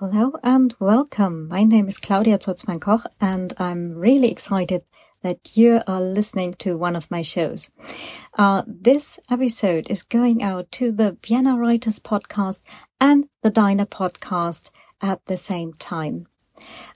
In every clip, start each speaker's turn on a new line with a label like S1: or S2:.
S1: Hello and welcome. My name is Claudia Zutzmann Koch and I'm really excited that you are listening to one of my shows. Uh, this episode is going out to the Vienna Writers podcast and the Diner podcast at the same time.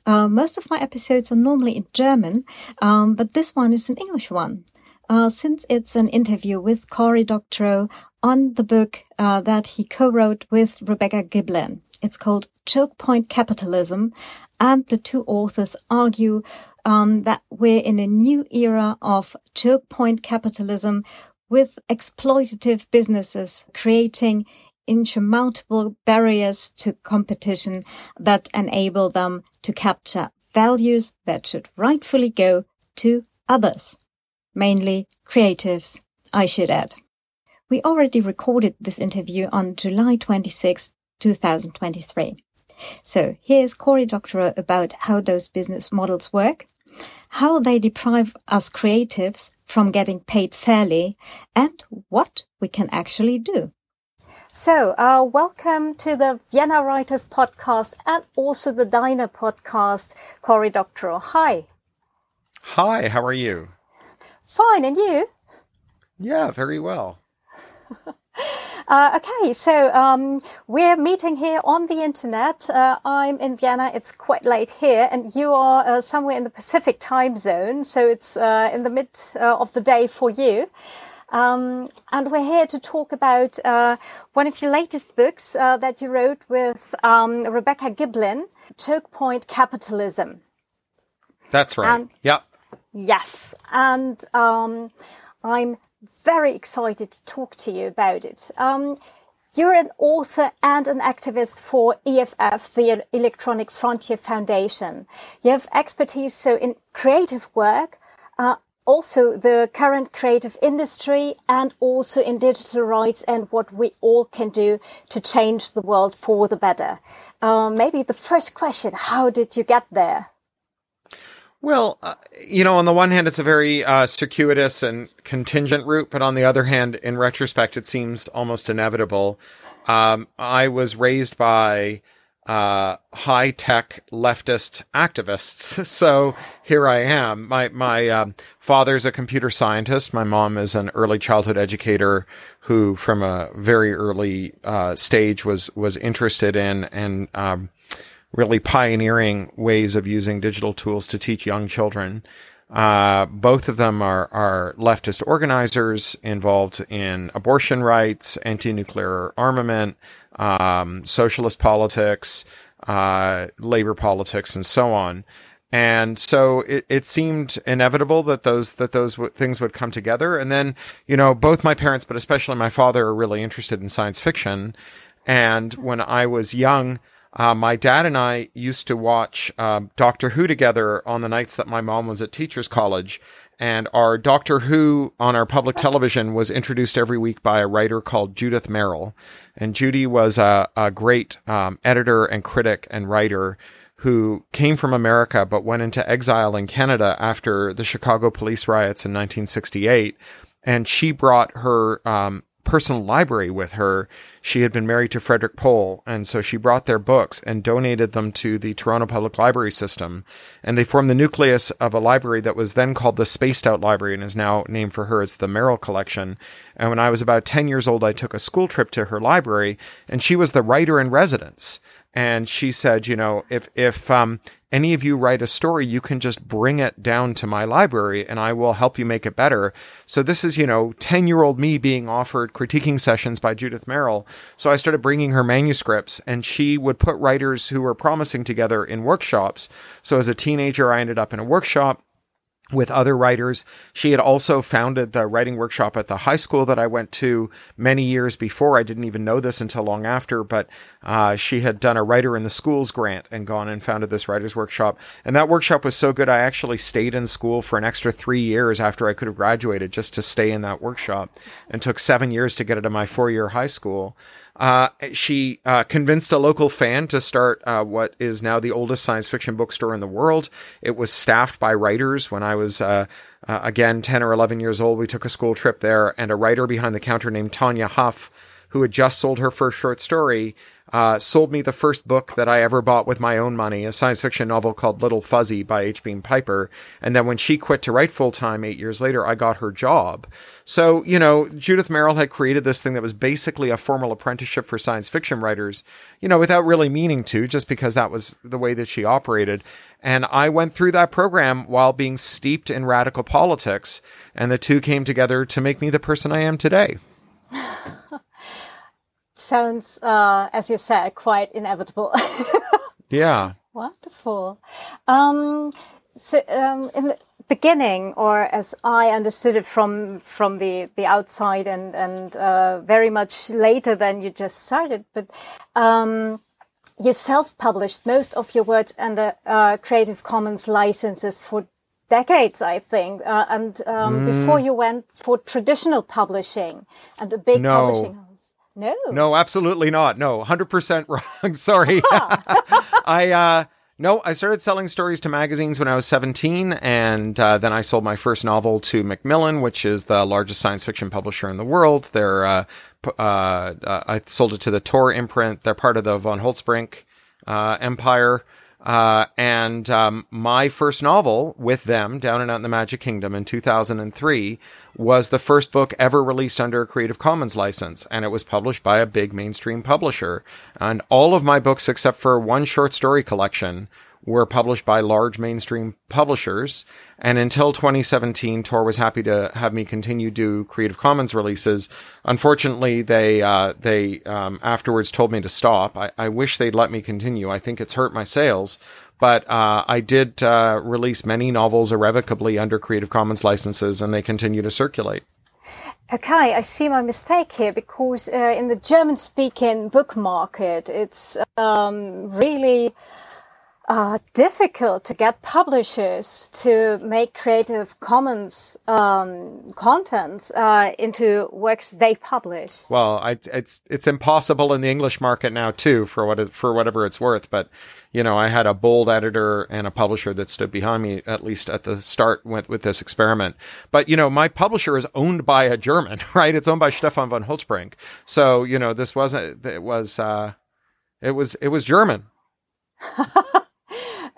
S1: Uh, most of my episodes are normally in German, um, but this one is an English one. Uh, since it's an interview with Cory Doctorow on the book uh, that he co-wrote with Rebecca Giblin. It's called Choke Point Capitalism, and the two authors argue um, that we're in a new era of choke point capitalism with exploitative businesses creating insurmountable barriers to competition that enable them to capture values that should rightfully go to others, mainly creatives, I should add. We already recorded this interview on July 26, 2023. So here's Cory Doctorow about how those business models work, how they deprive us creatives from getting paid fairly, and what we can actually do. So, uh, welcome to the Vienna Writers podcast and also the Diner podcast, Cory Doctorow. Hi.
S2: Hi, how are you?
S1: Fine, and you?
S2: Yeah, very well.
S1: Uh, okay, so um, we're meeting here on the internet. Uh, I'm in Vienna. It's quite late here, and you are uh, somewhere in the Pacific time zone. So it's uh, in the mid uh, of the day for you. Um, and we're here to talk about uh, one of your latest books that you wrote with um, Rebecca Giblin, Choke Point Capitalism.
S2: That's right. And, yep.
S1: Yes, and um, I'm very excited to talk to you about it. Um, you're an author and an activist for EFF, the Electronic Frontier Foundation. You have expertise so in creative work, uh, also the current creative industry and also in digital rights and what we all can do to change the world for the better. Uh, maybe the first question, how did you get there?
S2: Well, uh, you know, on the one hand, it's a very uh, circuitous and contingent route, but on the other hand, in retrospect, it seems almost inevitable. Um, I was raised by uh, high tech leftist activists, so here I am. My my um, father's a computer scientist. My mom is an early childhood educator who, from a very early uh, stage, was was interested in and um, really pioneering ways of using digital tools to teach young children. Uh, both of them are, are leftist organizers involved in abortion rights, anti-nuclear armament, um, socialist politics, uh, labor politics, and so on. And so it, it seemed inevitable that those that those w- things would come together. And then, you know, both my parents, but especially my father, are really interested in science fiction. And when I was young, uh, my dad and I used to watch uh, Doctor Who together on the nights that my mom was at teachers college. And our Doctor Who on our public television was introduced every week by a writer called Judith Merril. And Judy was a, a great um, editor and critic and writer who came from America but went into exile in Canada after the Chicago police riots in 1968. And she brought her um, personal library with her. She had been married to Frederick Pohl, and so she brought their books and donated them to the Toronto Public Library System. And they formed the nucleus of a library that was then called the Spaced Out Library and is now named for her. It's the Merril Collection. And when I was about 10 years old, I took a school trip to her library, and she was the writer in residence. And she said, you know, if, if, um, any of you write a story, you can just bring it down to my library and I will help you make it better. So this is, you know, 10 year old me being offered critiquing sessions by Judith Merril. So I started bringing her manuscripts and she would put writers who were promising together in workshops. So as a teenager, I ended up in a workshop with other writers. She had also founded the writing workshop at the high school that I went to many years before. I didn't even know this until long after, but uh, she had done a writer in the schools grant and gone and founded this writers workshop. And that workshop was so good, I actually stayed in school for an extra three years after I could have graduated just to stay in that workshop and took seven years to get it to my four year high school. Uh, she uh, convinced a local fan to start uh, what is now the oldest science fiction bookstore in the world. It was staffed by writers. When I was uh, uh, again 10 or 11 years old, we took a school trip there, and a writer behind the counter named Tanya Huff, who had just sold her first short story, uh, sold me the first book that I ever bought with my own money, a science fiction novel called Little Fuzzy by H. Beam Piper. And then when she quit to write full time eight years later, I got her job. So, you know, Judith Merril had created this thing that was basically a formal apprenticeship for science fiction writers, you know, without really meaning to, just because that was the way that she operated. And I went through that program while being steeped in radical politics. And the two came together to make me the person I am today.
S1: sounds, uh, as you said, quite inevitable.
S2: yeah.
S1: Wonderful. Um, so, um, in the beginning, or as I understood it from from the the outside, and and uh, very much later than you just started, but um, you self-published most of your works under uh, Creative Commons licenses for decades, I think, uh, and um, mm. before you went for traditional publishing and a big
S2: no.
S1: publishing no.
S2: No, absolutely not. No, 100% wrong. Sorry. I, uh, no, I started selling stories to magazines when I was 17, and uh, then I sold my first novel to Macmillan, which is the largest science fiction publisher in the world. They're, uh, uh, uh I sold it to the Tor imprint. They're part of the von Holtzbrinck uh, empire. Uh, and um, my first novel with them, Down and Out in the Magic Kingdom, in 2003, was the first book ever released under a Creative Commons license, and it was published by a big mainstream publisher. And all of my books, except for one short story collection, were published by large mainstream publishers. And until 2017, Tor was happy to have me continue do Creative Commons releases. Unfortunately, they uh, they um, afterwards told me to stop. I, I, wish they'd let me continue. I think it's hurt my sales. But uh, I did uh, release many novels irrevocably under Creative Commons licenses, and they continue to circulate.
S1: Okay, I see my mistake here because uh, in the German-speaking book market, it's um, really uh, difficult to get publishers to make Creative Commons um, content uh, into works they publish.
S2: Well, I, it's it's impossible in the English market now too, for what it, for whatever it's worth. But you know, I had a bold editor and a publisher that stood behind me at least at the start with with this experiment. But you know, my publisher is owned by a German, right? It's owned by Stefan von Holtzbrinck. So you know, this wasn't it was uh, it was it was German.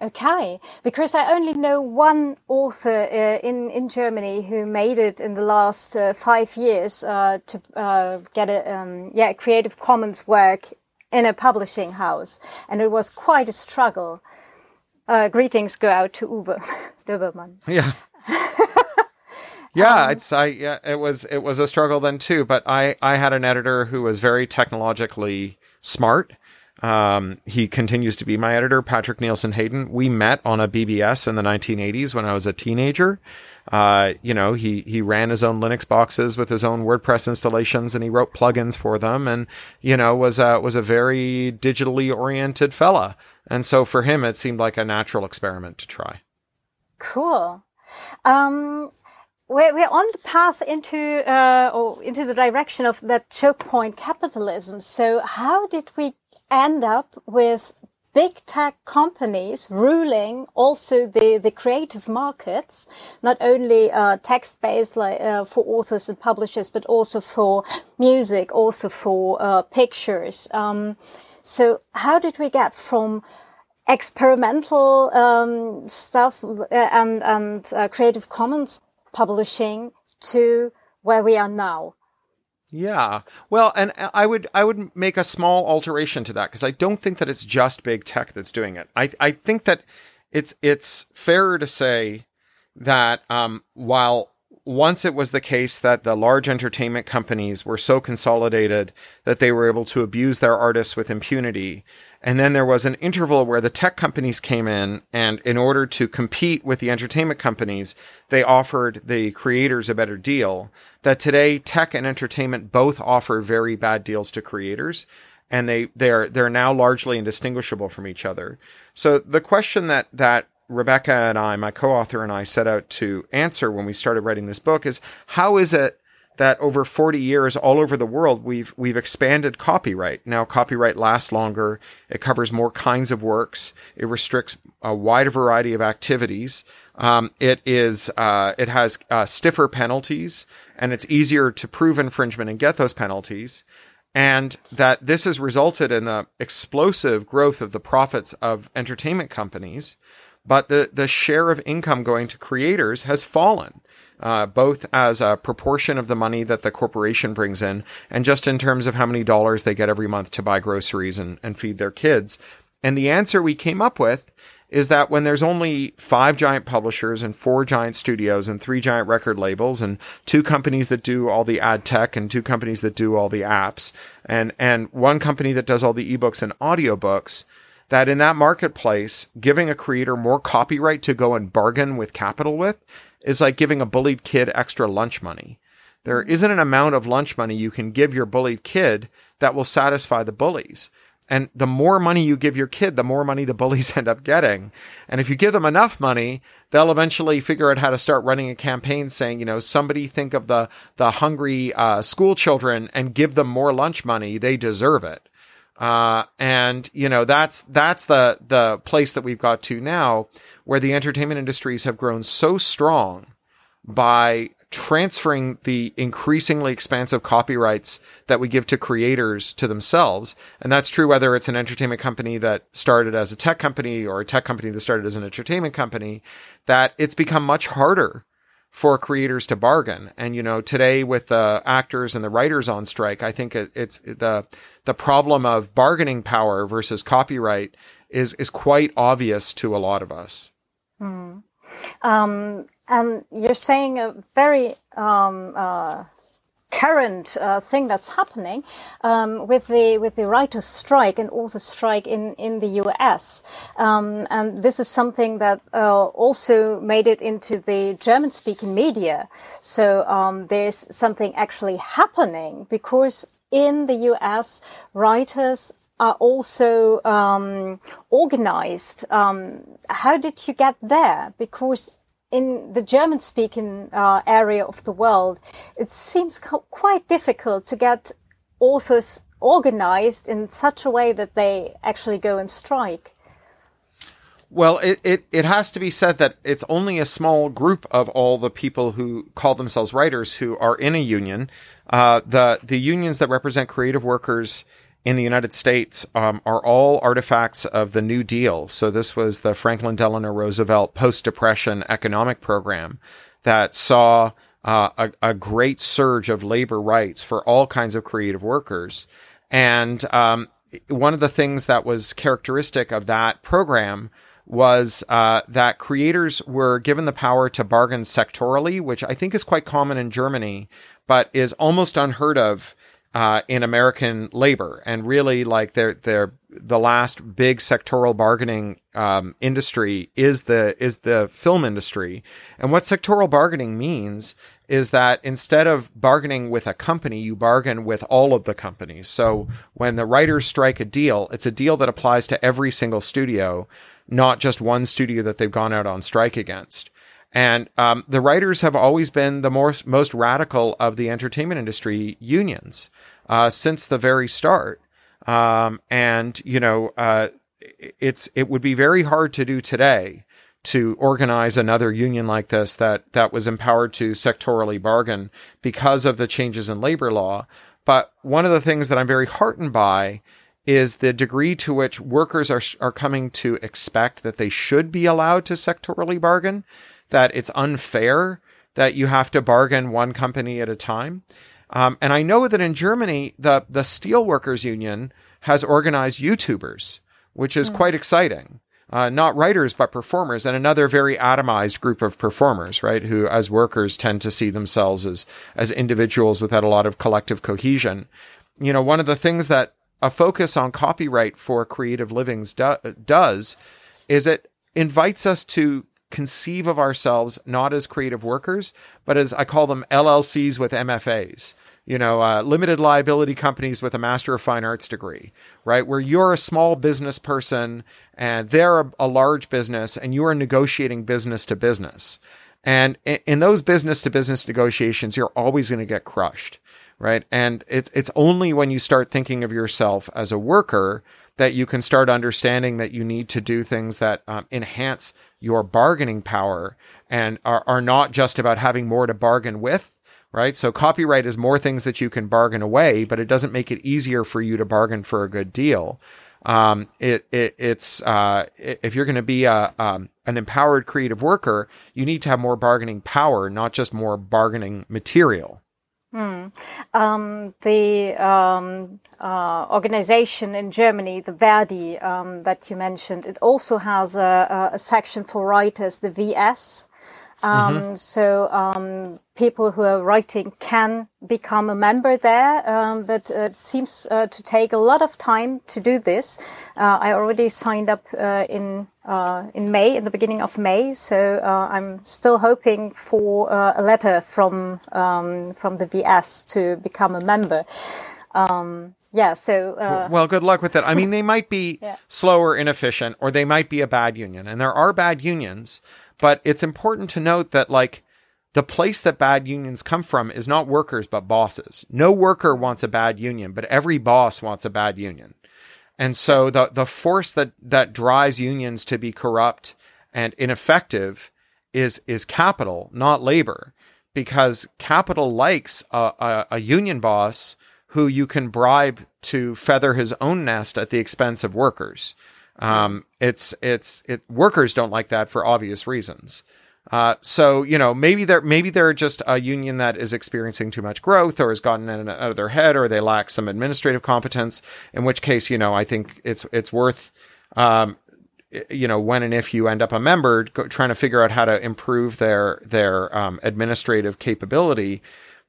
S1: Okay, because I only know one author uh, in in Germany who made it in the last uh, five years uh, to uh, get a um, yeah Creative Commons work in a publishing house, and it was quite a struggle. Uh, greetings go out to Uwe Dobermann.
S2: Yeah. yeah, um, it's I yeah it was it was a struggle then too, but I I had an editor who was very technologically smart um, he continues to be my editor, Patrick Nielsen Hayden. We met on a BBS in the 1980s when I was a teenager. Uh, you know, he, he ran his own Linux boxes with his own WordPress installations and he wrote plugins for them and, you know, was a, was a very digitally oriented fella. And so for him, it seemed like a natural experiment to try.
S1: Cool. Um, we're, we're on the path into, uh, or into the direction of that choke point capitalism. So how did we end up with big tech companies ruling also the, the creative markets, not only uh, text based like uh, for authors and publishers, but also for music, also for uh, pictures. Um, so how did we get from experimental um, stuff uh, and and uh, Creative Commons publishing to where we are now?
S2: Yeah. Well, and I would I would make a small alteration to that because I don't think that it's just big tech that's doing it. I I think that it's it's fairer to say that um, while once it was the case that the large entertainment companies were so consolidated that they were able to abuse their artists with impunity. And then there was an interval where the tech companies came in and in order to compete with the entertainment companies, they offered the creators a better deal. That today tech and entertainment both offer very bad deals to creators and they they're they're now largely indistinguishable from each other. So the question that that Rebecca and I, my co-author and I set out to answer when we started writing this book is how is it that over 40 years all over the world we've we've expanded copyright. Now copyright lasts longer, it covers more kinds of works, it restricts a wider variety of activities. Um, it is uh, it has uh, stiffer penalties, and it's easier to prove infringement and get those penalties. and that this has resulted in the explosive growth of the profits of entertainment companies, but the, the share of income going to creators has fallen. Uh, both as a proportion of the money that the corporation brings in and just in terms of how many dollars they get every month to buy groceries and, and feed their kids. And the answer we came up with is that when there's only five giant publishers and four giant studios and three giant record labels and two companies that do all the ad tech and two companies that do all the apps and, and one company that does all the ebooks and audiobooks, that in that marketplace, giving a creator more copyright to go and bargain with capital with is like giving a bullied kid extra lunch money. There isn't an amount of lunch money you can give your bullied kid that will satisfy the bullies. And the more money you give your kid, the more money the bullies end up getting. And if you give them enough money, they'll eventually figure out how to start running a campaign saying, you know, somebody think of the, the hungry, uh, school children and give them more lunch money. They deserve it. Uh, and you know, that's, that's the, the place that we've got to now where the entertainment industries have grown so strong by transferring the increasingly expansive copyrights that we give to creators to themselves. And that's true whether it's an entertainment company that started as a tech company or a tech company that started as an entertainment company, that it's become much harder for creators to bargain. And, you know, today with the actors and the writers on strike, I think it, it's the, the problem of bargaining power versus copyright is, is quite obvious to a lot of us.
S1: Hmm. Um, and you're saying a very um, uh, current uh, thing that's happening um, with the with the writers' strike and author strike in in the U.S. Um, and this is something that uh, also made it into the German-speaking media. So um, there's something actually happening because in the U.S. writers are also um, organized. Um, how did you get there? Because in the German speaking uh, area of the world, it seems co- quite difficult to get authors organized in such a way that they actually go and strike.
S2: Well, it, it, it has to be said that it's only a small group of all the people who call themselves writers who are in a union. Uh, the the unions that represent creative workers in the United States um, are all artifacts of the New Deal. So this was the Franklin Delano Roosevelt post-depression economic program that saw uh, a, a, great surge of labor rights for all kinds of creative workers. And um, one of the things that was characteristic of that program was uh, that creators were given the power to bargain sectorally, which I think is quite common in Germany, but is almost unheard of uh, in American labor, and really like they're the last big sectoral bargaining um, industry is the is the film industry. And what sectoral bargaining means is that instead of bargaining with a company, you bargain with all of the companies. So when the writers strike a deal, it's a deal that applies to every single studio, not just one studio that they've gone out on strike against. And um, the writers have always been the most most radical of the entertainment industry unions uh, since the very start. Um, and you know, uh, it's it would be very hard to do today to organize another union like this that that was empowered to sectorally bargain because of the changes in labor law. But one of the things that I'm very heartened by is the degree to which workers are are coming to expect that they should be allowed to sectorally bargain that it's unfair that you have to bargain one company at a time. Um, and I know that in Germany, the, the steelworkers union has organized YouTubers, which is mm. quite exciting. Uh, not writers, but performers, and another very atomized group of performers, right? Who, as workers, tend to see themselves as, as individuals without a lot of collective cohesion. You know, one of the things that a focus on copyright for creative livings do- does is it invites us to conceive of ourselves not as creative workers, but as I call them LLCs with MFAs. You know, uh, limited liability companies with a Master of Fine Arts degree, right? Where you're a small business person and they're a, a large business and you are negotiating business to business. And in, in those business to business negotiations, you're always going to get crushed, right? And it's, it's only when you start thinking of yourself as a worker that you can start understanding that you need to do things that um, enhance your bargaining power and are, are not just about having more to bargain with, right? So copyright is more things that you can bargain away, but it doesn't make it easier for you to bargain for a good deal. Um, it, it, it's, uh, if you're going to be a, um, an empowered creative worker, you need to have more bargaining power, not just more bargaining material.
S1: Hmm. Um, the um, uh, organization in Germany, the Verdi um, that you mentioned, it also has a, a, section for writers, the VS, um, mm-hmm. So um, people who are writing can become a member there, um, but it seems uh, to take a lot of time to do this. Uh, I already signed up uh, in uh, in May, in the beginning of May. So uh, I'm still hoping for uh, a letter from um, from the VS to become a member. Um, yeah, so
S2: well, good luck with it. I mean, they might be yeah. slow or inefficient, or they might be a bad union, and there are bad unions. But it's important to note that like the place that bad unions come from is not workers, but bosses. No worker wants a bad union, but every boss wants a bad union. And so the, the force that, that drives unions to be corrupt and ineffective is, is capital, not labor, because capital likes a, a, a union boss who you can bribe to feather his own nest at the expense of workers. Um, it's it's it workers don't like that for obvious reasons. Uh, so you know maybe they're maybe they're just a union that is experiencing too much growth or has gotten in out of their head or they lack some administrative competence. In which case, you know, I think it's it's worth um, you know when and if you end up a member go, trying to figure out how to improve their their um, administrative capability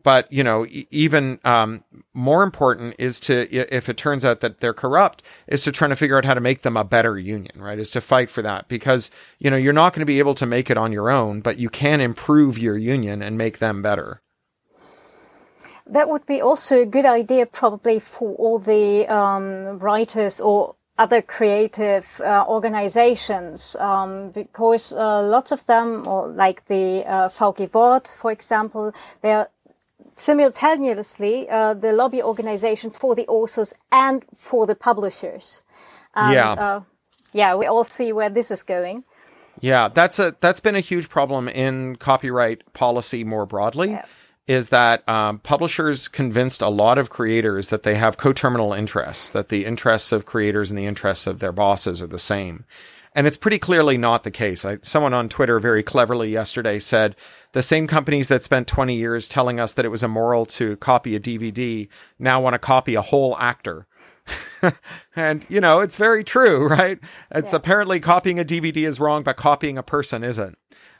S2: but you know, even um, more important is to, if it turns out that they're corrupt, is to try to figure out how to make them a better union, right? Is to fight for that because you know you're not going to be able to make it on your own, but you can improve your union and make them better.
S1: That would be also a good idea, probably for all the um, writers or other creative uh, organizations um, because uh, lots of them, or like the uh, VG for example, they are simultaneously uh, the lobby organization for the authors and for the publishers. And,
S2: yeah. Uh,
S1: yeah, we all see where this is going.
S2: Yeah, that's a that's been a huge problem in copyright policy more broadly. Yeah. Is that um, publishers convinced a lot of creators that they have coterminal interests, that the interests of creators and the interests of their bosses are the same. And it's pretty clearly not the case. I, someone on Twitter very cleverly yesterday said the same companies that spent 20 years telling us that it was immoral to copy a DVD now want to copy a whole actor. and you know, it's very true, right? It's yeah. apparently copying a DVD is wrong, but copying a person isn't.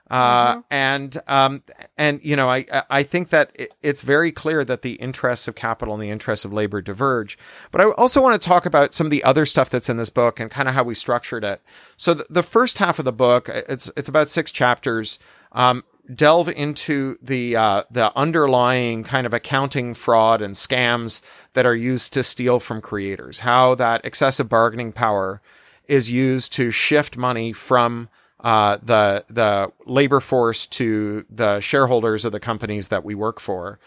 S2: Uh, mm-hmm. and, um, and, you know, I, I think that it's very clear that the interests of capital and the interests of labor diverge. But I also want to talk about some of the other stuff that's in this book and kind of how we structured it. So the, the first half of the book, it's, it's about six chapters. Um, delve into the uh, the underlying kind of accounting fraud and scams that are used to steal from creators. How that excessive bargaining power is used to shift money from uh, the the labor force to the shareholders of the companies that we work for.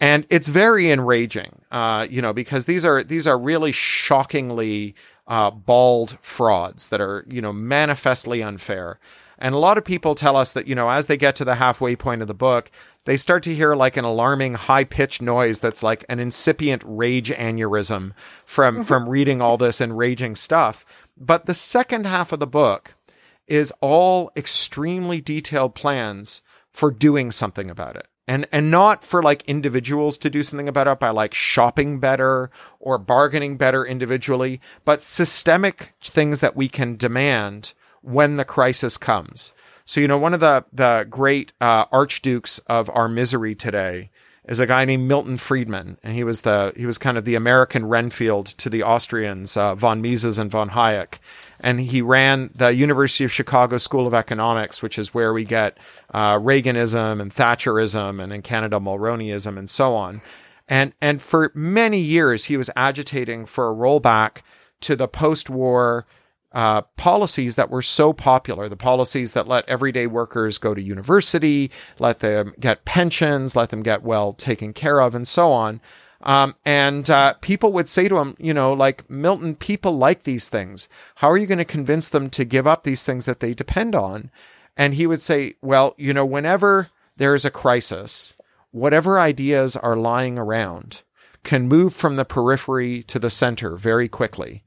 S2: And it's very enraging, uh, you know, because these are these are really shockingly uh, bald frauds that are, you know, manifestly unfair. And a lot of people tell us that, you know, as they get to the halfway point of the book, they start to hear like an alarming high pitched noise that's like an incipient rage aneurysm from, mm-hmm. from reading all this enraging stuff. But the second half of the book is all extremely detailed plans for doing something about it. And, and not for like individuals to do something about it by like shopping better or bargaining better individually, but systemic things that we can demand when the crisis comes. So, you know, one of the, the great uh, archdukes of our misery today is a guy named Milton Friedman. And he was the, he was kind of the American Renfield to the Austrians, uh, von Mises and von Hayek. And he ran the University of Chicago School of Economics, which is where we get uh, Reaganism and Thatcherism and in Canada, Mulroneyism and so on. And, and for many years, he was agitating for a rollback to the post-war uh, policies that were so popular, the policies that let everyday workers go to university, let them get pensions, let them get well taken care of, and so on. Um, and uh, people would say to him, you know, like Milton, people like these things. How are you going to convince them to give up these things that they depend on? And he would say, well, you know, whenever there is a crisis, whatever ideas are lying around can move from the periphery to the center very quickly.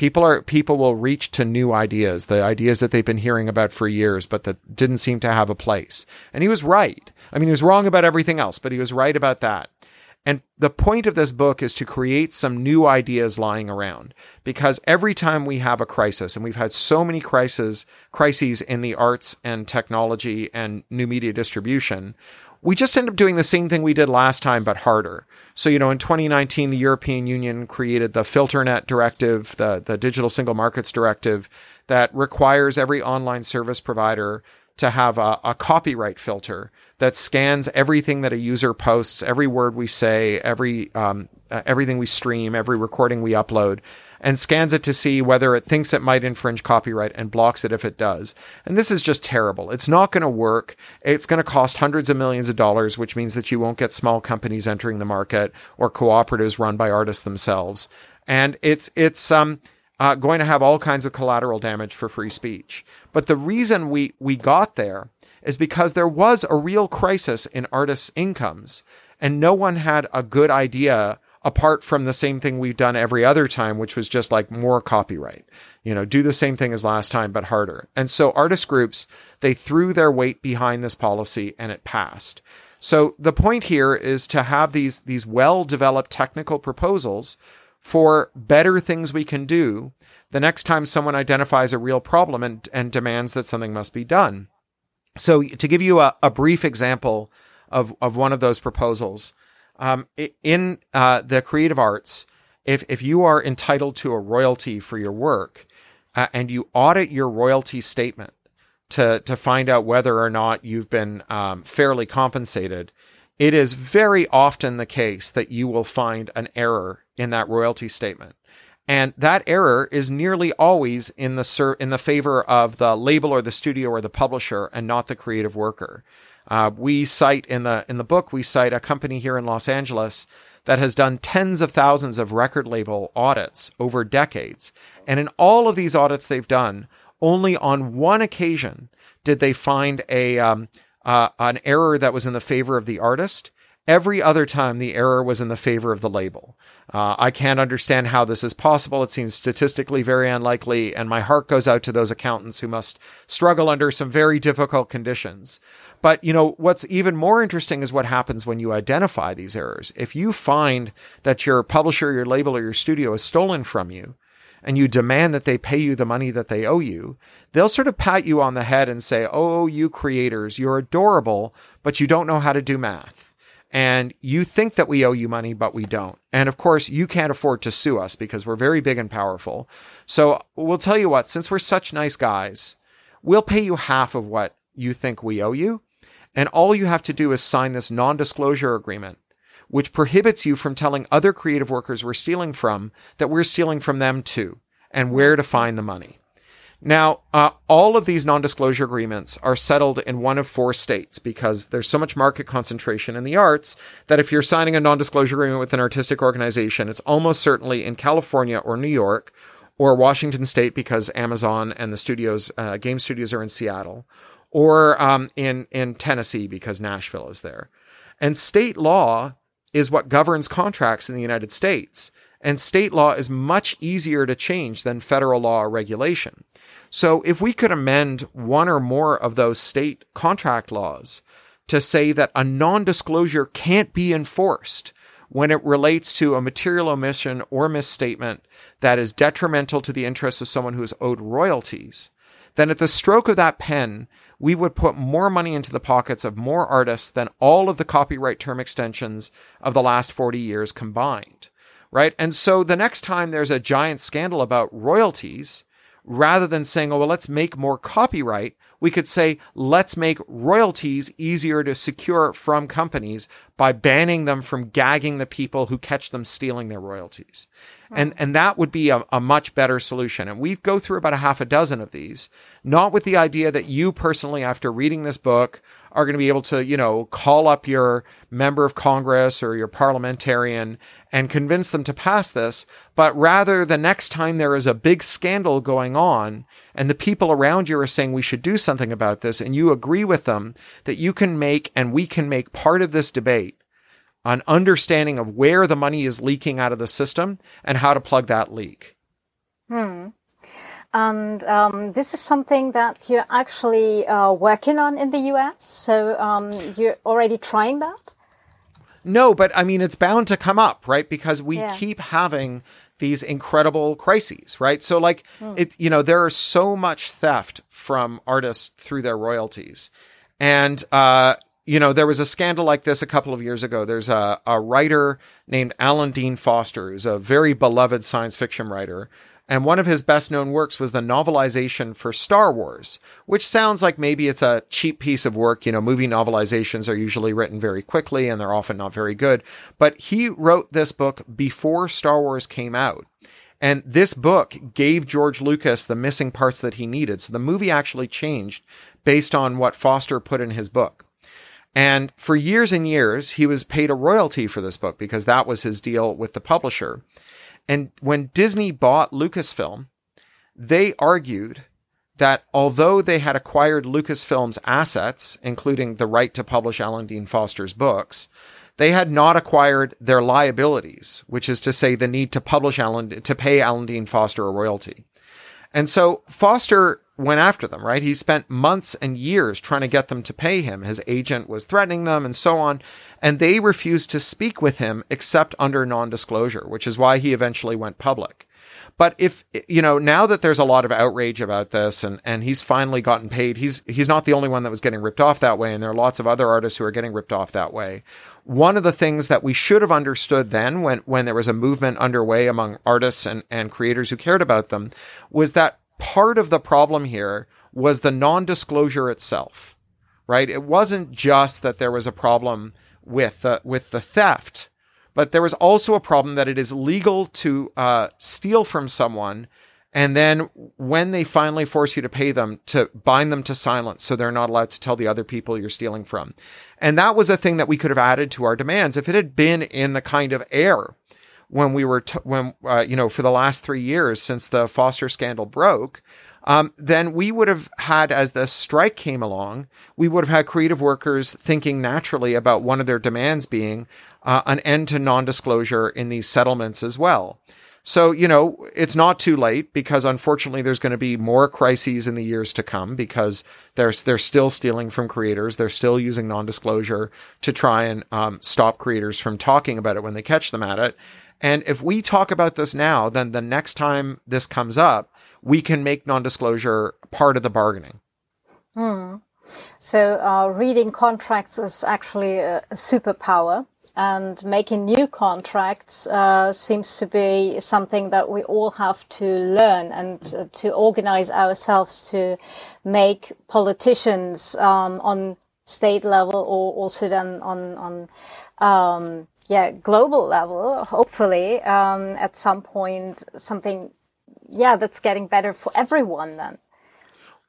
S2: People are people will reach to new ideas, the ideas that they've been hearing about for years, but that didn't seem to have a place. And he was right. I mean, he was wrong about everything else, but he was right about that. And the point of this book is to create some new ideas lying around because every time we have a crisis, and we've had so many crises, crises in the arts and technology and new media distribution, we just end up doing the same thing we did last time, but harder. So, you know, in 2019, the European Union created the FilterNet directive, the, the Digital Single Markets directive that requires every online service provider to have a, a, copyright filter that scans everything that a user posts, every word we say, every um, uh, everything we stream, every recording we upload, and scans it to see whether it thinks it might infringe copyright and blocks it if it does. And this is just terrible. It's not going to work. It's going to cost hundreds of millions of dollars, which means that you won't get small companies entering the market or cooperatives run by artists themselves. And it's it's um uh, going to have all kinds of collateral damage for free speech. But the reason we, we got there is because there was a real crisis in artists' incomes and no one had a good idea apart from the same thing we've done every other time, which was just like more copyright. You know, do the same thing as last time, but harder. And so artist groups, they threw their weight behind this policy and it passed. So the point here is to have these, these well developed technical proposals for better things we can do the next time someone identifies a real problem and, and demands that something must be done. So, to give you a, a brief example of, of one of those proposals, um, in uh, the creative arts, if, if you are entitled to a royalty for your work uh, and you audit your royalty statement to, to find out whether or not you've been um, fairly compensated, it is very often the case that you will find an error in that royalty statement. And that error is nearly always in the in the favor of the label or the studio or the publisher and not the creative worker. Uh, we cite in the in the book we cite a company here in Los Angeles that has done tens of thousands of record label audits over decades. And in all of these audits they've done, only on one occasion did they find a um, uh, an error that was in the favor of the artist. Every other time, the error was in the favor of the label. Uh, I can't understand how this is possible. It seems statistically very unlikely, and my heart goes out to those accountants who must struggle under some very difficult conditions. But, you know, what's even more interesting is what happens when you identify these errors. If you find that your publisher, your label, or your studio is stolen from you, and you demand that they pay you the money that they owe you, they'll sort of pat you on the head and say, Oh, you creators, you're adorable, but you don't know how to do math. And you think that we owe you money, but we don't. And of course, you can't afford to sue us because we're very big and powerful. So we'll tell you what, since we're such nice guys, we'll pay you half of what you think we owe you. And all you have to do is sign this non disclosure agreement which prohibits you from telling other creative workers we're stealing from that we're stealing from them too, and where to find the money. Now, uh, all of these non-disclosure agreements are settled in one of four states because there's so much market concentration in the arts that if you're signing a non-disclosure agreement with an artistic organization, it's almost certainly in California or New York or Washington State because Amazon and the studios, uh, game studios are in Seattle, or um, in in Tennessee because Nashville is there. And state law is what governs contracts in the United States. And state law is much easier to change than federal law or regulation. So if we could amend one or more of those state contract laws to say that a non-disclosure can't be enforced when it relates to a material omission or misstatement that is detrimental to the interests of someone who is owed royalties, then at the stroke of that pen, we would put more money into the pockets of more artists than all of the copyright term extensions of the last 40 years combined. Right. And so the next time there's a giant scandal about royalties, rather than saying, oh, well, let's make more copyright, we could say, let's make royalties easier to secure from companies by banning them from gagging the people who catch them stealing their royalties. Hmm. And, and that would be a, a much better solution. And we go through about a half a dozen of these, not with the idea that you personally, after reading this book, are going to be able to, you know, call up your member of Congress or your parliamentarian and convince them to pass this. But rather, the next time there is a big scandal going on and the people around you are saying we should do something about this and you agree with them, that you can make and we can make part of this debate an understanding of where the money is leaking out of the system and how to plug that leak.
S1: Hmm. And um, this is something that you're actually uh, working on in the US. So um, you're already trying that?
S2: No, but I mean, it's bound to come up, right? Because we yeah. keep having these incredible crises, right? So, like, mm. it, you know, there is so much theft from artists through their royalties. And, uh, you know, there was a scandal like this a couple of years ago. There's a, a writer named Alan Dean Foster, who's a very beloved science fiction writer and one of his best known works was the novelization for Star Wars, which sounds like maybe it's a cheap piece of work. You know, movie novelizations are usually written very quickly and they're often not very good. But he wrote this book before Star Wars came out. And this book gave George Lucas the missing parts that he needed. So the movie actually changed based on what Foster put in his book. And for years and years, he was paid a royalty for this book because that was his deal with the publisher. And when Disney bought Lucasfilm, they argued that although they had acquired Lucasfilm's assets, including the right to publish Alan Dean Foster's books, they had not acquired their liabilities, which is to say the need to publish Alan, to pay Alan Dean Foster a royalty. And so Foster went after them, right? He spent months and years trying to get them to pay him. His agent was threatening them and so on. And they refused to speak with him except under non-disclosure, which is why he eventually went public. But if, you know, now that there's a lot of outrage about this and, and he's finally gotten paid, he's, he's not the only one that was getting ripped off that way. And there are lots of other artists who are getting ripped off that way. One of the things that we should have understood then when, when there was a movement underway among artists and, and creators who cared about them was that part of the problem here was the non-disclosure itself, right? It wasn't just that there was a problem with the, with the theft, but there was also a problem that it is legal to uh, steal from someone and then when they finally force you to pay them to bind them to silence so they're not allowed to tell the other people you're stealing from and that was a thing that we could have added to our demands if it had been in the kind of air when we were, t- when, uh, you know, for the last three years since the Foster scandal broke, um, then we would have had, as the strike came along, we would have had creative workers thinking naturally about one of their demands being uh, an end to non-disclosure in these settlements as well. So, you know, it's not too late because unfortunately there's going to be more crises in the years to come because they're, they're still stealing from creators. They're still using non-disclosure to try and um, stop creators from talking about it when they catch them at it. And if we talk about this now, then the next time this comes up, we can make non-disclosure part of the bargaining.
S1: Hmm. So uh, reading contracts is actually a, a, superpower, and making new contracts uh, seems to be something that we all have to learn and uh, to organize ourselves to make politicians um, on state level or also then on on um, yeah, global level, hopefully, um, at some point, something, yeah, that's getting better for everyone then.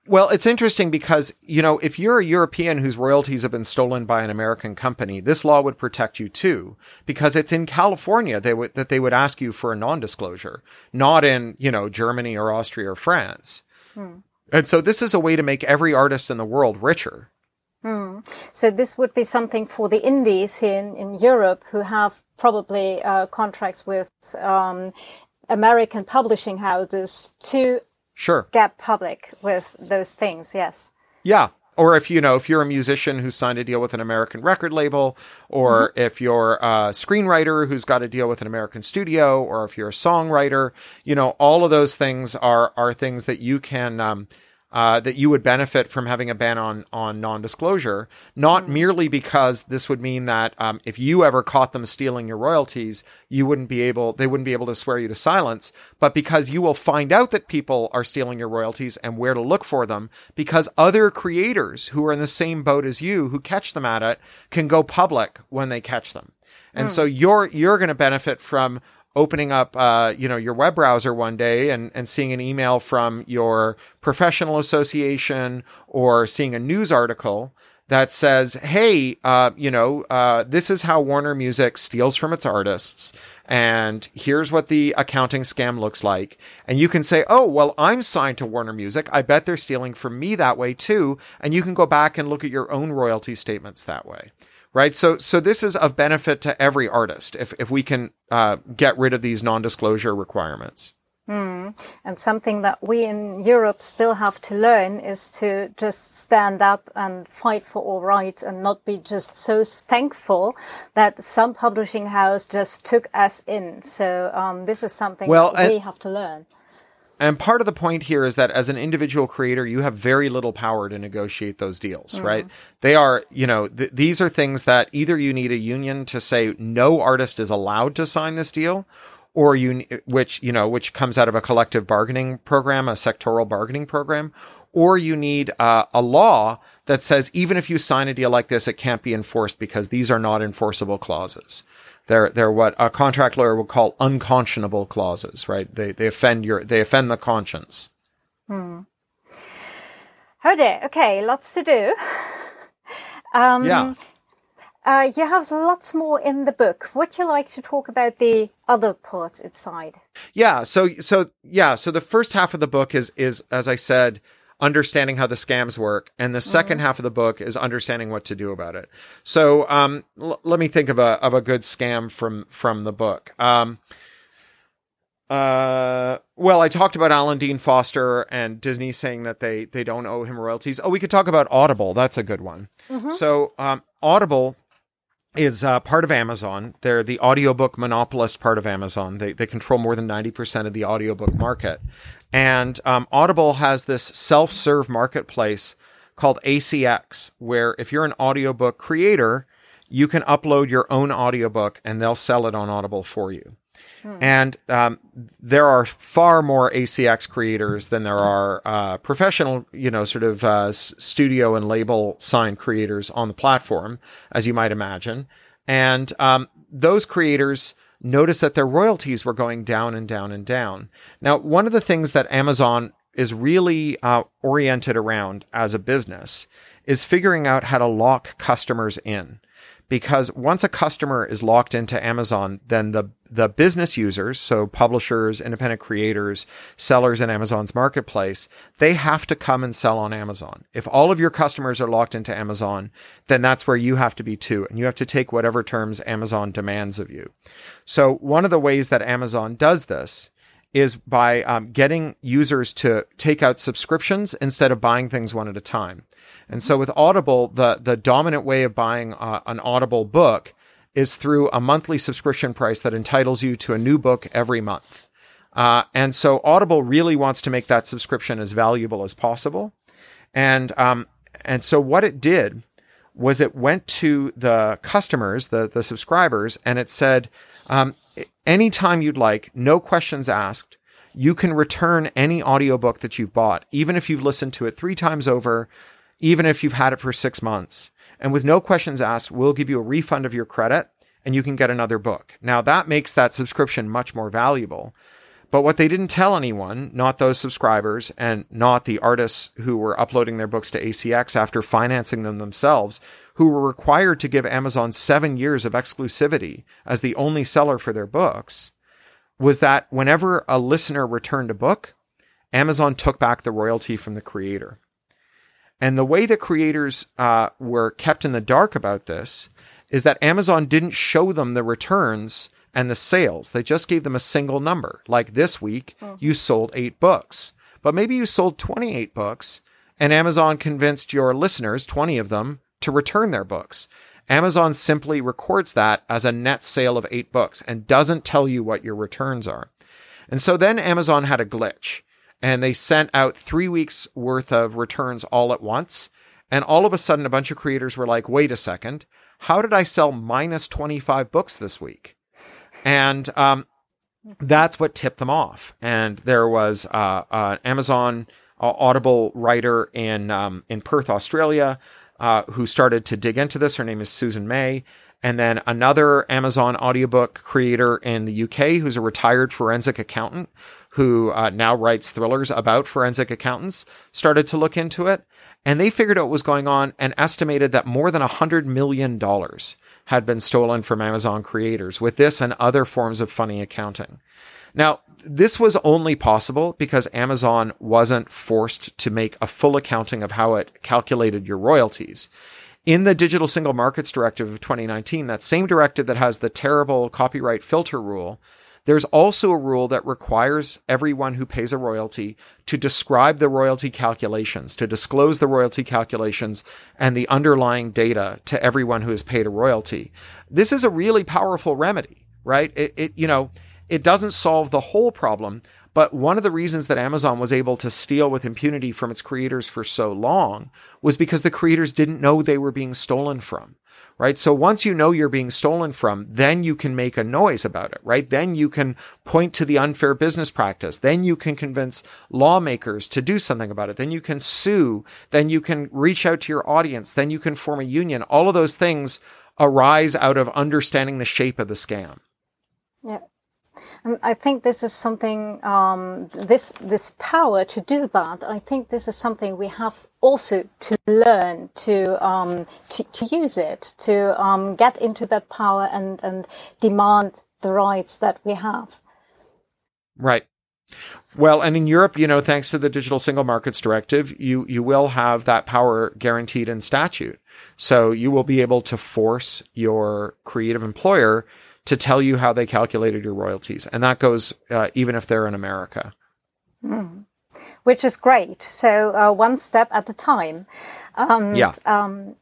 S2: Well, it's interesting because, you know, if you're a European whose royalties have been stolen by an American company, this law would protect you too, because it's in California they w- that they would ask you for a non-disclosure, not in, you know, Germany or Austria or France. Hmm. And so this is a way to make every artist in the world richer.
S1: Mm. So this would be something for the indies here in, in Europe who have probably uh, contracts with um, American publishing houses to
S2: sure
S1: get public with those things. Yes.
S2: Yeah. Or if you know, if you're a musician who's signed a deal with an American record label, or mm-hmm. if you're a screenwriter who's got a deal with an American studio, or if you're a songwriter, you know, all of those things are are things that you can um, uh, that you would benefit from having a ban on on non-disclosure, not mm-hmm. merely because this would mean that um, if you ever caught them stealing your royalties, you wouldn't be able they wouldn't be able to swear you to silence, but because you will find out that people are stealing your royalties and where to look for them, because other creators who are in the same boat as you who catch them at it can go public when they catch them. And mm. so you're you're going to benefit from opening up, uh, you know, your web browser one day and, and seeing an email from your professional association or seeing a news article that says, "Hey, uh, you know, uh, this is how Warner Music steals from its artists, and here's what the accounting scam looks like." And you can say, "Oh, well, I'm signed to Warner Music. I bet they're stealing from me that way too." And you can go back and look at your own royalty statements that way right? So, so this is of benefit to every artist if if we can uh, get rid of these non-disclosure requirements.
S1: Mm. And something that we in Europe still have to learn is to just stand up and fight for all rights and not be just so thankful that some publishing house just took us in. So um, this is something well, that we have to learn.
S2: And part of the point here is that as an individual creator, you have very little power to negotiate those deals, mm. right? They are, you know, th- these are things that either you need a union to say no artist is allowed to sign this deal, or you, which, you know, which comes out of a collective bargaining program, a sectoral bargaining program, or you need uh, a law that says even if you sign a deal like this, it can't be enforced because these are not enforceable clauses. They're they're what a contract lawyer would call unconscionable clauses, right? They they offend your they offend the conscience.
S1: Hmm. Oh dear. Okay, lots to do. um,
S2: yeah.
S1: Uh, you have lots more in the book. Would you like to talk about the other parts inside?
S2: Yeah. So, so yeah. So the first half of the book is, is, as I said, understanding how the scams work. And the 2nd mm-hmm. half of the book is understanding what to do about it. So, um, l- let me think of a, of a good scam from, from the book. Um, uh, well, I talked about Alan Dean Foster and Disney saying that they they don't owe him royalties. Oh, we could talk about Audible. That's a good one. Mm-hmm. So, um, Audible is uh, part of Amazon. They're the audiobook monopolist part of Amazon. They, they control more than 90% of the audiobook market. And um, Audible has this self serve marketplace called ACX, where if you're an audiobook creator, you can upload your own audiobook and they'll sell it on Audible for you. Hmm. And um, there are far more ACX creators than there are uh, professional, you know, sort of uh, studio and label sign creators on the platform, as you might imagine. And um, those creators notice that their royalties were going down and down and down. Now, one of the things that Amazon is really uh, oriented around as a business is figuring out how to lock customers in because once a customer is locked into Amazon, then the the business users, so publishers, independent creators, sellers in Amazon's marketplace, they have to come and sell on Amazon. If all of your customers are locked into Amazon, then that's where you have to be too, and you have to take whatever terms Amazon demands of you. So one of the ways that Amazon does this is by um, getting users to take out subscriptions instead of buying things one at a time. And so with Audible, the, the dominant way of buying uh, an Audible book is through a monthly subscription price that entitles you to a new book every month. Uh, and so Audible really wants to make that subscription as valuable as possible. And, um, and so what it did was it went to the customers, the, the subscribers, and it said, um, anytime you'd like, no questions asked, you can return any audiobook that you've bought, even if you've listened to it three times over, even if you've had it for six months. And with no questions asked, we'll give you a refund of your credit and you can get another book. Now that makes that subscription much more valuable. But what they didn't tell anyone, not those subscribers and not the artists who were uploading their books to ACX after financing them themselves, who were required to give Amazon seven years of exclusivity as the only seller for their books, was that whenever a listener returned a book, Amazon took back the royalty from the creator. And the way that creators uh, were kept in the dark about this is that Amazon didn't show them the returns and the sales. They just gave them a single number. Like this week, mm-hmm. you sold eight books, but maybe you sold 28 books and Amazon convinced your listeners, 20 of them, to return their books. Amazon simply records that as a net sale of eight books and doesn't tell you what your returns are. And so then Amazon had a glitch and they sent out three weeks worth of returns all at once. And all of a sudden, a bunch of creators were like, wait a second, how did I sell minus 25 books this week? And, um, that's what tipped them off. And there was, uh, uh, Amazon uh, Audible writer in, um, in Perth, Australia, uh, who started to dig into this. Her name is Susan May. And then another Amazon audiobook creator in the UK who's a retired forensic accountant who uh, now writes thrillers about forensic accountants, started to look into it. And they figured out what was going on and estimated that more than $100 million had been stolen from Amazon creators with this and other forms of funny accounting. Now, this was only possible because Amazon wasn't forced to make a full accounting of how it calculated your royalties. In the Digital Single Markets Directive of 2019, that same directive that has the terrible copyright filter rule, there's also a rule that requires everyone who pays a royalty to describe the royalty calculations, to disclose the royalty calculations and the underlying data to everyone who has paid a royalty. This is a really powerful remedy, right? It, it you know, it doesn't solve the whole problem, but one of the reasons that Amazon was able to steal with impunity from its creators for so long was because the creators didn't know they were being stolen from right? So once you know you're being stolen from, then you can make a noise about it, right? Then you can point to the unfair business practice. Then you can convince lawmakers to do something about it. Then you can sue. Then you can reach out to your audience. Then you can form a union. All of those things arise out of understanding the shape of the scam.
S1: Yeah. And I think this is something, um, this, this power to do that, I think this is something we have also to learn to, um, to, to use it, to, um, get into that power and, and demand the rights that we have.
S2: Right. Well, and in Europe, you know, thanks to the Digital Single Markets Directive, you you will have that power guaranteed in statute. So you will be able to force your creative employer to tell you how they calculated your royalties. And that goes uh, even if they're in America.
S1: Mm. Which is great. So uh, one step at a time. Um,
S2: yeah.
S1: Um,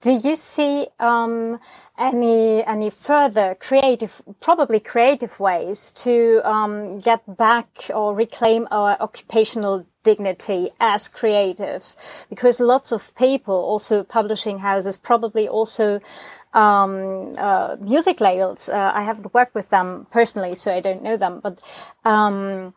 S1: do you see um, any any further creative, probably creative ways to um, get back or reclaim our occupational dignity as creatives? Because lots of people, also publishing houses, probably also um, uh, music labels. Uh, I haven't worked with them personally, so I don't know them, but um,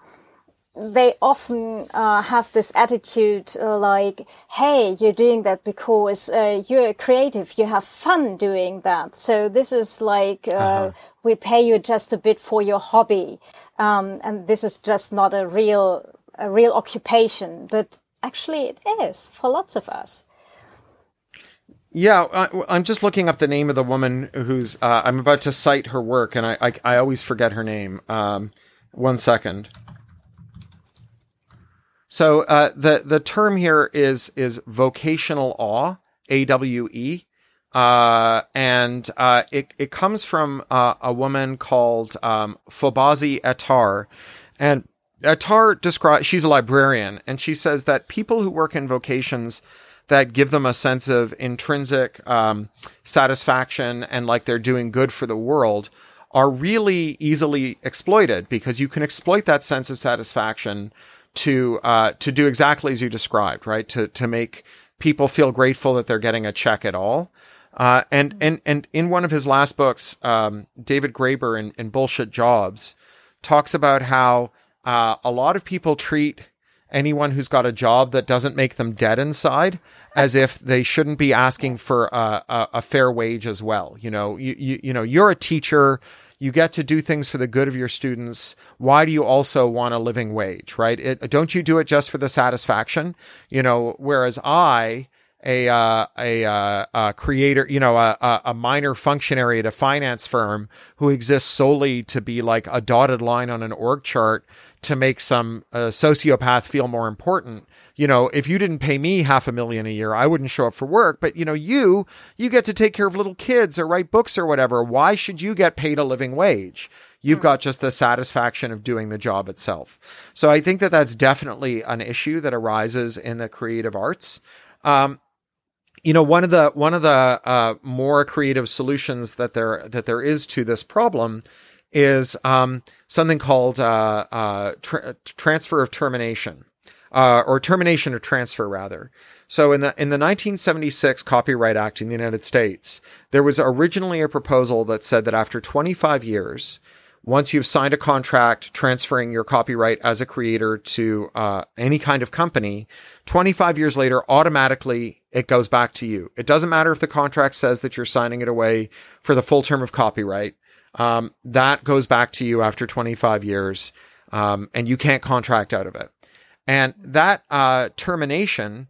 S1: they often uh, have this attitude uh, like, "Hey, you're doing that because uh, you're creative. You have fun doing that. So this is like uh, uh-huh. we pay you just a bit for your hobby, um, and this is just not a real a real occupation. But actually, it is for lots of us."
S2: Yeah, I, am just looking up the name of the woman who's. Uh, I'm about to cite her work, and I I, I always forget her name. Um, one second. So uh, the the term here is is vocational awe, A W E, uh, and uh, it it comes from uh, a woman called um, Fobazi Ettarh, and Ettarh describes she's a librarian, and she says that people who work in vocations that give them a sense of intrinsic um, satisfaction and like they're doing good for the world are really easily exploited because you can exploit that sense of satisfaction to uh, to do exactly as you described, right? To to make people feel grateful that they're getting a check at all. Uh, and and and in one of his last books, um, David Graeber in, in Bullshit Jobs talks about how uh, a lot of people treat anyone who's got a job that doesn't make them dead inside as if they shouldn't be asking for a, a, a, fair wage as well. You know, you, you, you know, you're a teacher. You get to do things for the good of your students. Why do you also want a living wage, right? It, don't you do it just for the satisfaction? You know, whereas I, a uh, a, uh, a creator, you know, a, a minor functionary at a finance firm who exists solely to be like a dotted line on an org chart to make some uh, sociopath feel more important. You know, if you didn't pay me half a million a year, I wouldn't show up for work. But you know, you you get to take care of little kids or write books or whatever. Why should you get paid a living wage? You've got just the satisfaction of doing the job itself. So I think that that's definitely an issue that arises in the creative arts. Um, you know, one of the one of the uh, more creative solutions that there that there is to this problem is um, something called uh, uh, tra- transfer of termination, uh, or termination of transfer rather. So in the in the 1976 Copyright Act in the United States, there was originally a proposal that said that after 25 years, once you've signed a contract transferring your copyright as a creator to uh, any kind of company, 25 years later, automatically it goes back to you. It doesn't matter if the contract says that you're signing it away for the full term of copyright. Um, that goes back to you after 25 years. um, and you can't contract out of it. And that uh, termination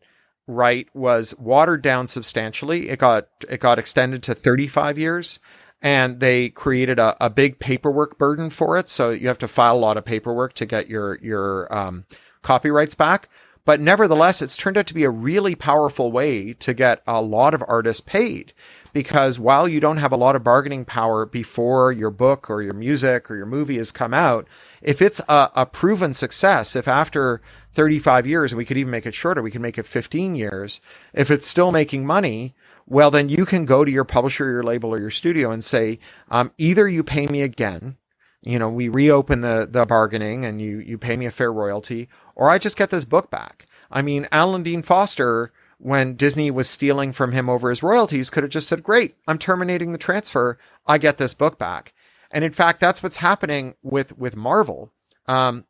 S2: right was watered down substantially. It got it got extended to 35 years and they created a, a big paperwork burden for it. So you have to file a lot of paperwork to get your your um, copyrights back. But nevertheless, it's turned out to be a really powerful way to get a lot of artists paid because while you don't have a lot of bargaining power before your book or your music or your movie has come out, if it's a, a proven success, if after 35 years, we could even make it shorter, we can make it 15 years, if it's still making money, well, then you can go to your publisher, your label, or your studio and say, um, either you pay me again, you know, we reopen the, the bargaining and you, you pay me a fair royalty, or I just get this book back. I mean, Alan Dean Foster, when Disney was stealing from him over his royalties, could have just said, great, I'm terminating the transfer. I get this book back. And in fact, that's what's happening with, with Marvel. Um,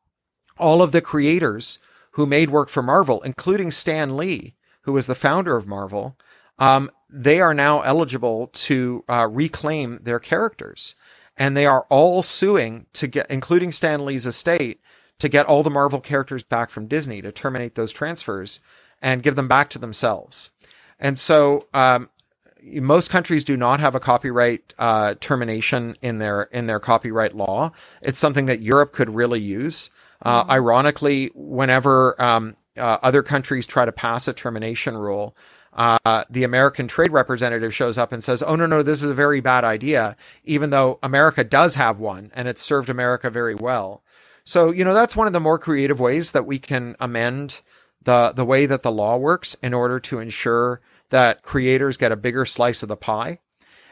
S2: all of the creators who made work for Marvel, including Stan Lee, who was the founder of Marvel, um, they are now eligible to uh, reclaim their characters. And they are all suing to get, including Stan Lee's estate, to get all the Marvel characters back from Disney to terminate those transfers and give them back to themselves. And so, um, most countries do not have a copyright uh, termination in their in their copyright law. It's something that Europe could really use. Uh, mm-hmm. Ironically, whenever um, uh, other countries try to pass a termination rule, uh, the American trade representative shows up and says, "Oh no, no, this is a very bad idea," even though America does have one and it's served America very well. So you know that's one of the more creative ways that we can amend the the way that the law works in order to ensure that creators get a bigger slice of the pie.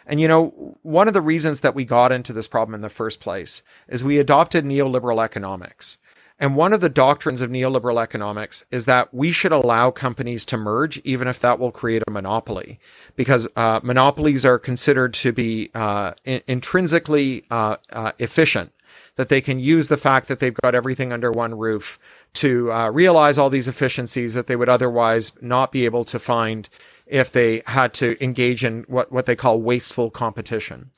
S2: And you know, one of the reasons that we got into this problem in the first place is we adopted neoliberal economics. And one of the doctrines of neoliberal economics is that we should allow companies to merge, even if that will create a monopoly, because uh, monopolies are considered to be uh, in- intrinsically uh, uh efficient. That they can use the fact that they've got everything under one roof to uh, realize all these efficiencies that they would otherwise not be able to find if they had to engage in what, what they call wasteful competition.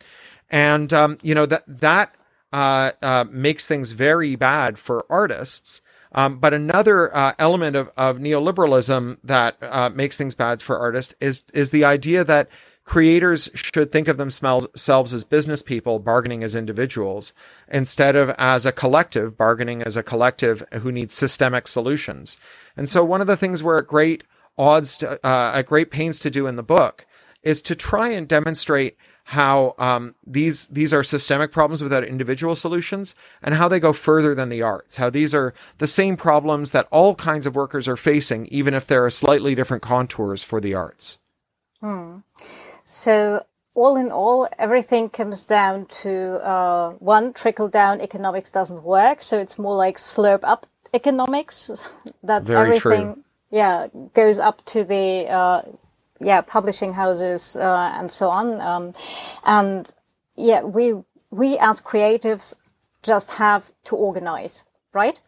S2: And, um, you know, that, that uh, uh, makes things very bad for artists. Um, but another uh, element of, of neoliberalism that uh, makes things bad for artists is is the idea that creators should think of themselves as business people bargaining as individuals instead of as a collective bargaining as a collective who needs systemic solutions. And so one of the things we're at great odds to, uh, at great pains to do in the book is to try and demonstrate how um, these these are systemic problems without individual solutions, and how they go further than the arts. How these are the same problems that all kinds of workers are facing, even if there are slightly different contours for the arts.
S1: Hmm. So all in all, everything comes down to uh, one trickle down economics doesn't work. So it's more like slurp up economics that
S2: Very
S1: everything,
S2: true.
S1: yeah, goes up to the uh, yeah, publishing houses uh, and so on. Um, and yeah, we we as creatives just have to organize, right?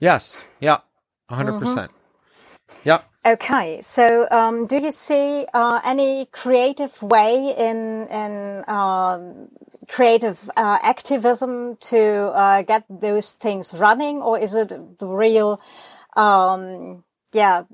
S2: Yes. Yeah. 100%. Mm-hmm. Yeah.
S1: Okay, so um, do you see uh, any creative way in in um, creative uh, activism to uh, get those things running, or is it the real, um, yeah,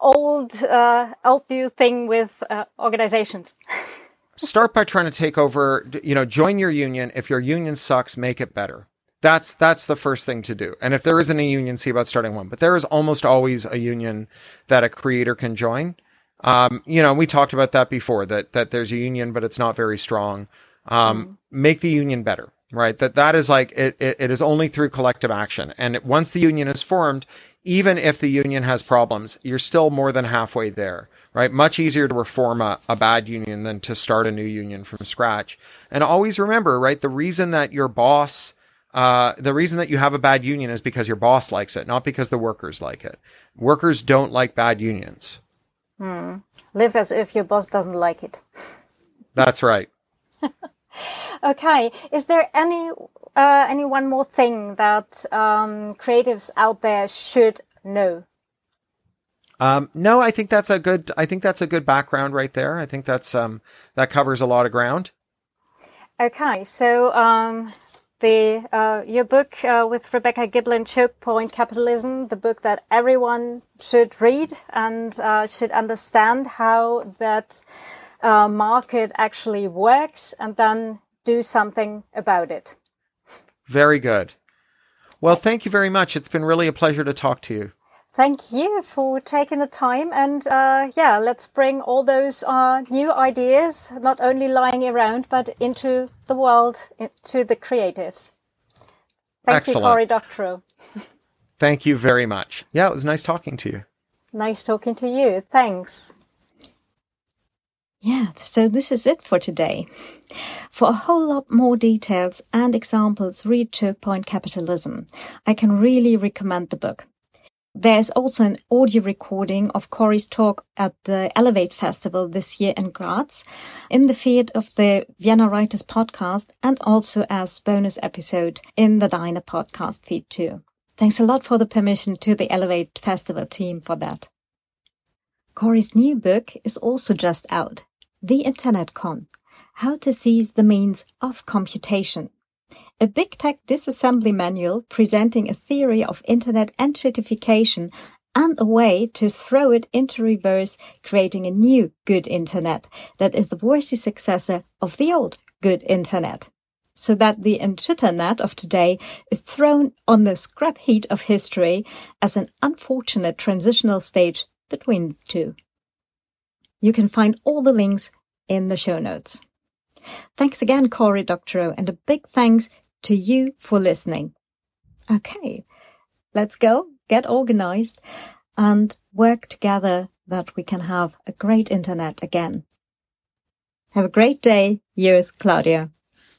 S1: old uh, old new thing with uh, organizations.
S2: Start by trying to take over. You know, join your union. If your union sucks, make it better. That's that's the first thing to do. And if there isn't a union, see about starting one. But there is almost always a union that a creator can join. Um, you know, we talked about that before. That that there's a union, but it's not very strong. Um, mm. Make the union better right? That that is like it, it, it is only through collective action. And once the union is formed, even if the union has problems, you're still more than halfway there, right? Much easier to reform a, a bad union than to start a new union from scratch. And always remember, right? The reason that your boss, uh, the reason that you have a bad union is because your boss likes it, not because the workers like it. Workers don't like bad unions.
S1: Hmm. Live as if your boss doesn't like it.
S2: That's right.
S1: okay. Is there any uh, any one more thing that um, creatives out there should know?
S2: Um, no, I think that's a good. I think that's a good background right there. I think that's um, that covers a lot of ground.
S1: Okay, so um, the uh, your book uh, with Rebecca Giblin, Chokepoint Capitalism, the book that everyone should read and uh, should understand how that uh, market actually works, and then do something about it.
S2: Very good. Well, thank you very much. It's been really a pleasure to talk to you.
S1: Thank you for taking the time. And uh, yeah, let's bring all those uh, new ideas, not only lying around, but into the world, to the creatives. Thank Excellent. you, Cory Doctorow.
S2: Thank you very much. Yeah, it was nice talking to you.
S1: Nice talking to you. Thanks. Yeah, so this is it for today. For a whole lot more details and examples, read Chokepoint Capitalism. I can really recommend the book. There's also an audio recording of Cory's talk at the Elevate Festival this year in Graz, in the feed of the Vienna Writers podcast, and also as bonus episode in the Diner podcast feed too. Thanks a lot for the permission to the Elevate Festival team for that. Cory's new book is also just out, The Internet Con, How to Seize the Means of Computation a big tech disassembly manual presenting a theory of internet enshittification and a way to throw it into reverse, creating a new good internet that is the worthy successor of the old good internet. So that the internet of today is thrown on the scrap heap of history as an unfortunate transitional stage between the two. You can find all the links in the show notes. Thanks again, Cory Doctorow, and a big thanks to you for listening. Okay, let's go, get organized and work together that we can have a great internet again. Have a great day. Yours, Claudia.